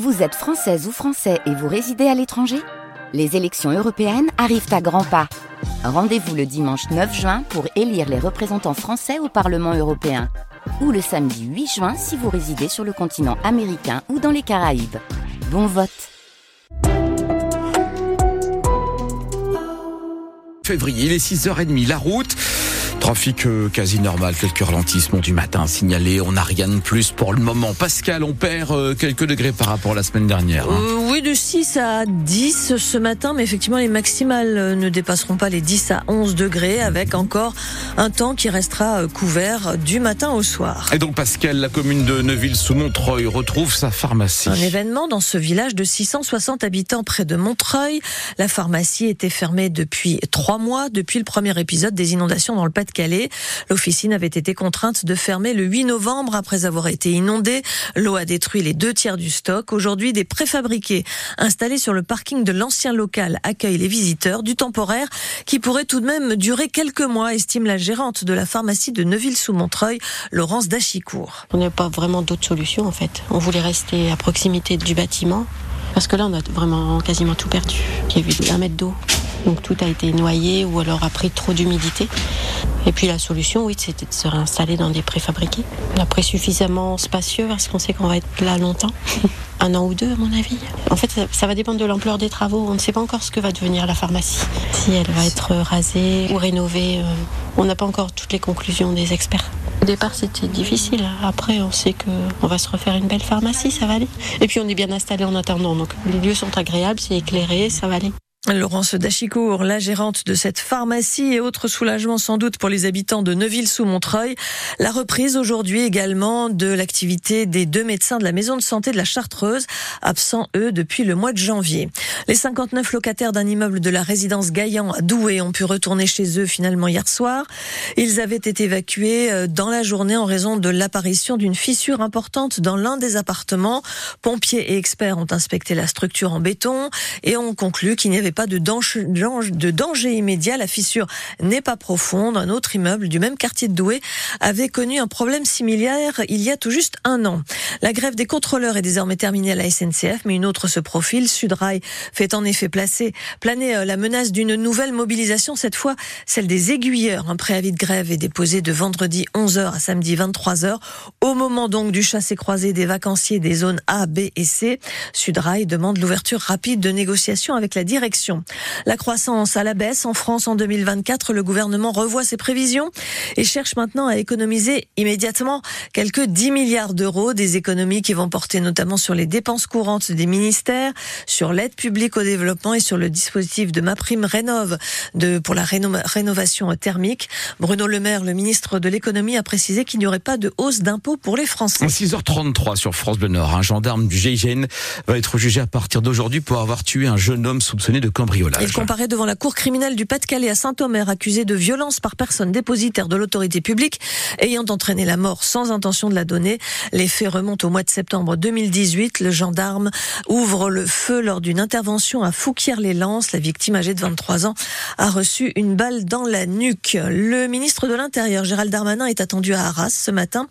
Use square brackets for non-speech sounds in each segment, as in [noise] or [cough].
Vous êtes française ou français et vous résidez à l'étranger? Les élections européennes arrivent à grands pas. Rendez-vous le dimanche 9 juin pour élire les représentants français au Parlement européen. Ou le samedi 8 juin si vous résidez sur le continent américain ou dans les Caraïbes. Bon vote Février, il est 6h30, la route. Trafic euh, quasi normal, quelques ralentissements du matin signalés. On n'a rien de plus pour le moment. Pascal, on perd euh, quelques degrés par rapport à la semaine dernière. Hein. Euh, oui, de 6 à 10 ce matin, mais effectivement, les maximales ne dépasseront pas les 10 à 11 degrés avec encore un temps qui restera couvert du matin au soir. Et donc, Pascal, la commune de Neuville-sous-Montreuil retrouve sa pharmacie. Un événement dans ce village de 660 habitants près de Montreuil. La pharmacie était fermée depuis trois mois, depuis le premier épisode des inondations dans le pas Calais. L'officine avait été contrainte de fermer le 8 novembre après avoir été inondée. L'eau a détruit les deux tiers du stock. Aujourd'hui, des préfabriqués installés sur le parking de l'ancien local accueillent les visiteurs du temporaire qui pourrait tout de même durer quelques mois, estime la gérante de la pharmacie de Neuville-sous-Montreuil, Laurence Dachicourt. On n'a pas vraiment d'autre solution en fait. On voulait rester à proximité du bâtiment parce que là on a vraiment quasiment tout perdu. Il y a eu un mètre d'eau. Donc tout a été noyé ou alors a pris trop d'humidité. Et puis la solution, oui, c'était de se réinstaller dans des préfabriqués. Après suffisamment spacieux parce qu'on sait qu'on va être là longtemps. [laughs] Un an ou deux, à mon avis. En fait, ça, va dépendre de l'ampleur des travaux. On ne sait pas encore ce que va devenir la pharmacie. Si elle va être rasée ou rénovée. Euh, on n'a pas encore toutes les conclusions des experts. Au départ, c'était difficile. Après, on sait qu'on va se refaire une belle pharmacie, ça va aller. Et puis, on est bien installé en attendant. Donc, les lieux sont agréables, c'est éclairé, ça va aller. Laurence Dachicourt, la gérante de cette pharmacie et autre soulagement sans doute pour les habitants de Neuville-sous-Montreuil. La reprise aujourd'hui également de l'activité des deux médecins de la maison de santé de la Chartreuse, absents eux depuis le mois de janvier. Les 59 locataires d'un immeuble de la résidence Gaillan à Douai ont pu retourner chez eux finalement hier soir. Ils avaient été évacués euh, dans la journée en raison de l'apparition d'une fissure importante dans l'un des appartements. Pompiers et experts ont inspecté la structure en béton et ont conclu qu'il n'y avait pas de danger, immédiat. La fissure n'est pas profonde. Un autre immeuble du même quartier de Douai avait connu un problème similaire il y a tout juste un an. La grève des contrôleurs est désormais terminée à la SNCF, mais une autre se profile. Sudrail fait en effet planer euh, la menace d'une nouvelle mobilisation, cette fois celle des aiguilleurs. Un préavis de grève est déposé de vendredi 11h à samedi 23h, au moment donc du chassé-croisé des vacanciers des zones A, B et C. Sudrail demande l'ouverture rapide de négociations avec la direction la croissance à la baisse en France en 2024, le gouvernement revoit ses prévisions et cherche maintenant à économiser immédiatement quelques 10 milliards d'euros, des économies qui vont porter notamment sur les dépenses courantes des ministères, sur l'aide publique au développement et sur le dispositif de ma prime rénove pour la rénovation thermique. Bruno Le Maire, le ministre de l'économie, a précisé qu'il n'y aurait pas de hausse d'impôts pour les Français. 6h33 sur France Bleu Nord, un gendarme du GIGN va être jugé à partir d'aujourd'hui pour avoir tué un jeune homme soupçonné de Il comparaît devant la cour criminelle du Pas-de-Calais à Saint-Omer, accusé de violence par personne dépositaire de l'autorité publique ayant entraîné la mort sans intention de la donner. Les faits remontent au mois de septembre 2018. Le gendarme ouvre le feu lors d'une intervention à Fouquier-les-Lances. La victime, âgée de 23 ans, a reçu une balle dans la nuque. Le ministre de l'Intérieur, Gérald Darmanin, est attendu à Arras ce matin.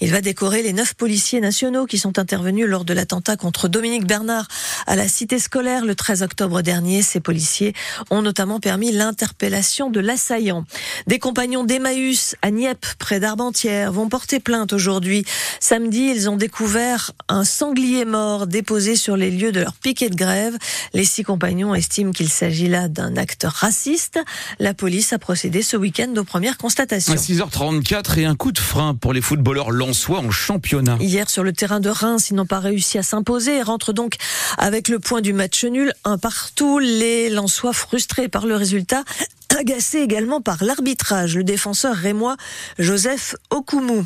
Il va décorer les neuf policiers nationaux qui sont intervenus lors de l'attentat contre Dominique Bernard à la cité scolaire le 13 octobre dernier. Ces policiers ont notamment permis l'interpellation de l'assaillant. Des compagnons d'Emmaüs à Nieppe, près d'Armentières, vont porter plainte aujourd'hui. Samedi, ils ont découvert un sanglier mort déposé sur les lieux de leur piquet de grève. Les six compagnons estiment qu'il s'agit là d'un acte raciste. La police a procédé ce week-end aux premières constatations. À 6h34 et un coup de frein pour les footballeurs lensois en championnat. Hier, sur le terrain de Reims, ils n'ont pas réussi à s'imposer et rentrent donc avec le point du match nul, un partout les Lensois frustrés par le résultat, [clears throat] agacés également par l'arbitrage. Le défenseur rémois Joseph Okumu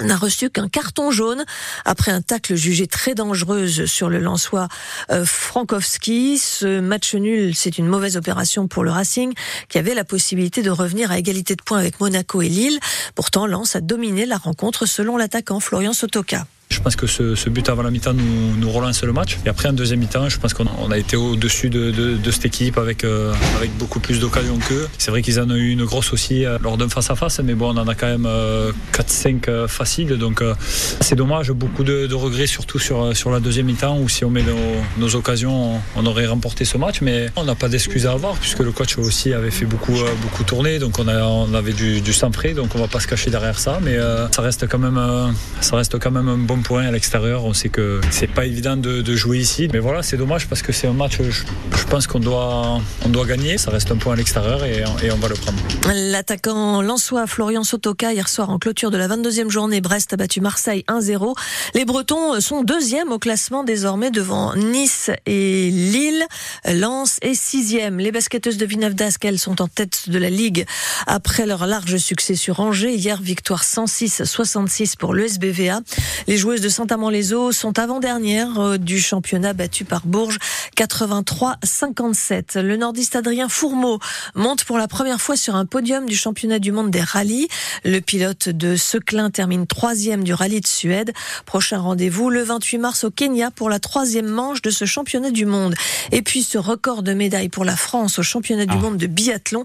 n'a reçu qu'un carton jaune après un tacle jugé très dangereuse sur le Lensois euh, Frankowski. Ce match nul, c'est une mauvaise opération pour le Racing qui avait la possibilité de revenir à égalité de points avec Monaco et Lille. Pourtant, Lens a dominé la rencontre selon l'attaquant Florian Sotoka. Pense que ce, but avant la mi-temps nous, relance le match. Et après, en deuxième mi-temps, je pense qu'on a été au-dessus de, cette équipe avec, euh, avec beaucoup plus d'occasions qu'eux. C'est vrai qu'ils en ont eu une grosse aussi euh, lors d'un face-à-face, mais bon, on en a quand même 4-5 faciles. Donc c'est dommage, beaucoup de, regrets, surtout sur, la deuxième mi-temps, où si on met nos, occasions, on, aurait remporté ce match. Mais on n'a pas d'excuses à avoir, puisque le coach aussi avait fait beaucoup, beaucoup tourner. Donc on, avait du, du sang frais, donc on va pas se cacher derrière ça. Mais ça reste quand même, ça reste quand même un bon point à l'extérieur. On sait que c'est pas évident de, jouer ici, mais voilà, c'est dommage parce que c'est un match. Je, pense qu'on doit, on doit gagner. Ça reste un point à l'extérieur et, on va le prendre. L'attaquant Lançois Florian Sotoka hier soir en clôture de la 22e journée, Brest a battu Marseille 1-0. Les Bretons sont deuxième au classement désormais devant Nice et Lille. Lens est sixième. Les basketteuses de Villeneuve d'Ascq, sont en tête de la ligue après leur large succès sur Angers. Hier, victoire 106-66 pour l'USBVA. Les joueuses de Saint-Amand-les-Eaux sont avant-dernières euh, du championnat battu par Bourges 83-57. Le nordiste Adrien Fourmeau monte pour la première fois sur un podium du championnat du monde des rallyes. Le pilote de Seclin termine troisième du rallye de Suède. Prochain rendez-vous le 28 mars au Kenya pour la troisième manche de ce championnat du monde. Et puis ce record de médailles pour la France au championnat du ah. monde de biathlon.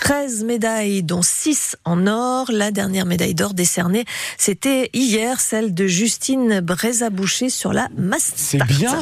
13 médailles dont 6 en or. La dernière médaille d'or décernée, c'était hier celle de Justine Brézaboucher sur la Mastart. C'est